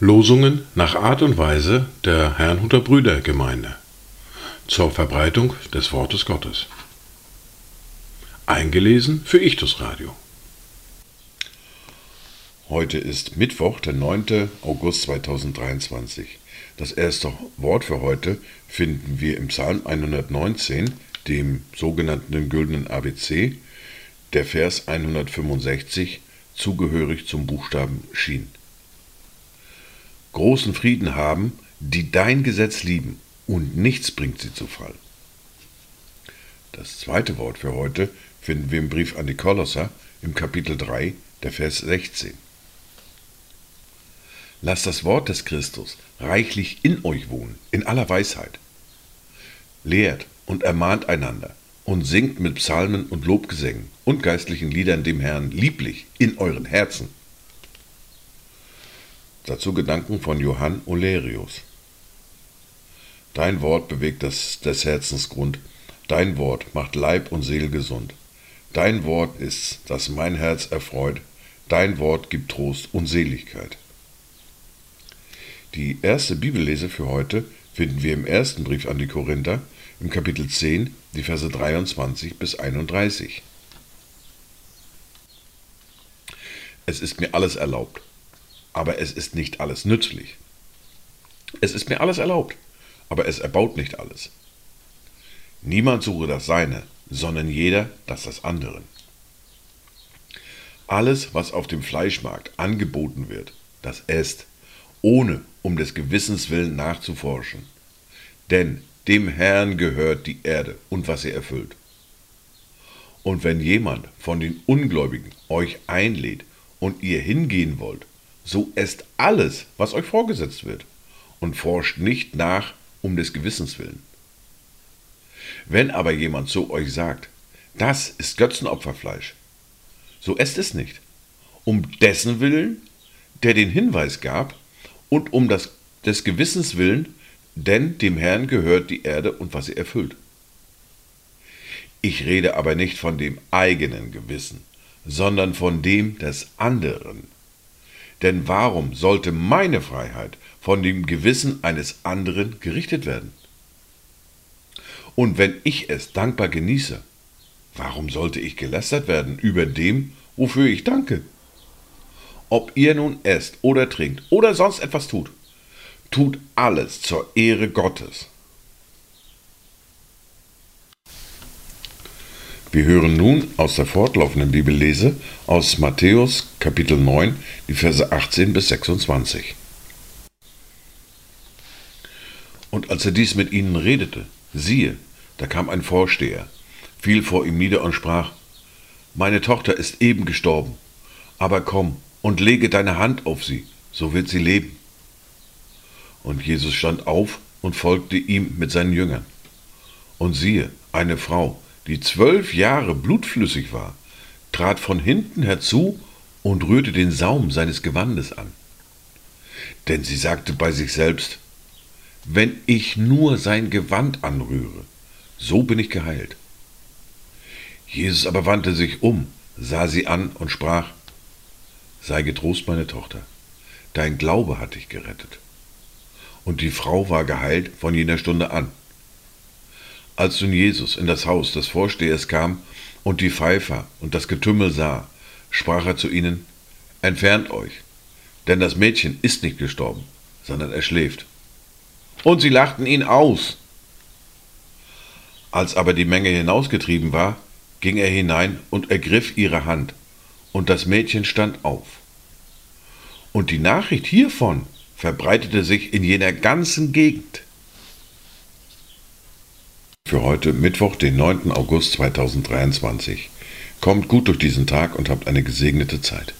Losungen nach Art und Weise der Herrnhuter Brüdergemeinde zur Verbreitung des Wortes Gottes. Eingelesen für Ichtus Radio. Heute ist Mittwoch, der 9. August 2023. Das erste Wort für heute finden wir im Psalm 119, dem sogenannten Güldenen ABC, der Vers 165, zugehörig zum Buchstaben Schien großen Frieden haben, die dein Gesetz lieben, und nichts bringt sie zu Fall. Das zweite Wort für heute finden wir im Brief an die Kolosser im Kapitel 3, der Vers 16. Lasst das Wort des Christus reichlich in euch wohnen, in aller Weisheit. Lehrt und ermahnt einander und singt mit Psalmen und Lobgesängen und geistlichen Liedern dem Herrn lieblich in euren Herzen Dazu Gedanken von Johann Olerius. Dein Wort bewegt das, des Herzens Grund. Dein Wort macht Leib und Seele gesund. Dein Wort ist, das mein Herz erfreut. Dein Wort gibt Trost und Seligkeit. Die erste Bibellese für heute finden wir im ersten Brief an die Korinther im Kapitel 10, die Verse 23 bis 31. Es ist mir alles erlaubt, aber es ist nicht alles nützlich. Es ist mir alles erlaubt, aber es erbaut nicht alles. Niemand suche das Seine, sondern jeder das des anderen. Alles, was auf dem Fleischmarkt angeboten wird, das esst, ohne um des Gewissens willen nachzuforschen. Denn dem Herrn gehört die Erde und was sie erfüllt. Und wenn jemand von den Ungläubigen euch einlädt und ihr hingehen wollt, so esst alles, was euch vorgesetzt wird, und forscht nicht nach um des Gewissens willen. Wenn aber jemand zu euch sagt, das ist Götzenopferfleisch, so esst es nicht, um dessen Willen, der den Hinweis gab, und um das, des Gewissens willen, denn dem Herrn gehört die Erde und was sie erfüllt. Ich rede aber nicht von dem eigenen Gewissen, sondern von dem des anderen. Denn warum sollte meine Freiheit von dem Gewissen eines anderen gerichtet werden? Und wenn ich es dankbar genieße, warum sollte ich gelästert werden über dem, wofür ich danke? Ob ihr nun esst oder trinkt oder sonst etwas tut, tut alles zur Ehre Gottes. Wir hören nun aus der fortlaufenden Bibellese aus Matthäus Kapitel 9, die Verse 18 bis 26. Und als er dies mit ihnen redete, siehe, da kam ein Vorsteher, fiel vor ihm nieder und sprach, Meine Tochter ist eben gestorben, aber komm und lege deine Hand auf sie, so wird sie leben. Und Jesus stand auf und folgte ihm mit seinen Jüngern. Und siehe, eine Frau, die zwölf Jahre blutflüssig war, trat von hinten herzu und rührte den Saum seines Gewandes an. Denn sie sagte bei sich selbst, wenn ich nur sein Gewand anrühre, so bin ich geheilt. Jesus aber wandte sich um, sah sie an und sprach, Sei getrost, meine Tochter, dein Glaube hat dich gerettet. Und die Frau war geheilt von jener Stunde an. Als nun Jesus in das Haus des Vorstehers kam und die Pfeifer und das Getümmel sah, sprach er zu ihnen, Entfernt euch, denn das Mädchen ist nicht gestorben, sondern er schläft. Und sie lachten ihn aus. Als aber die Menge hinausgetrieben war, ging er hinein und ergriff ihre Hand, und das Mädchen stand auf. Und die Nachricht hiervon verbreitete sich in jener ganzen Gegend für heute Mittwoch, den 9. August 2023. Kommt gut durch diesen Tag und habt eine gesegnete Zeit.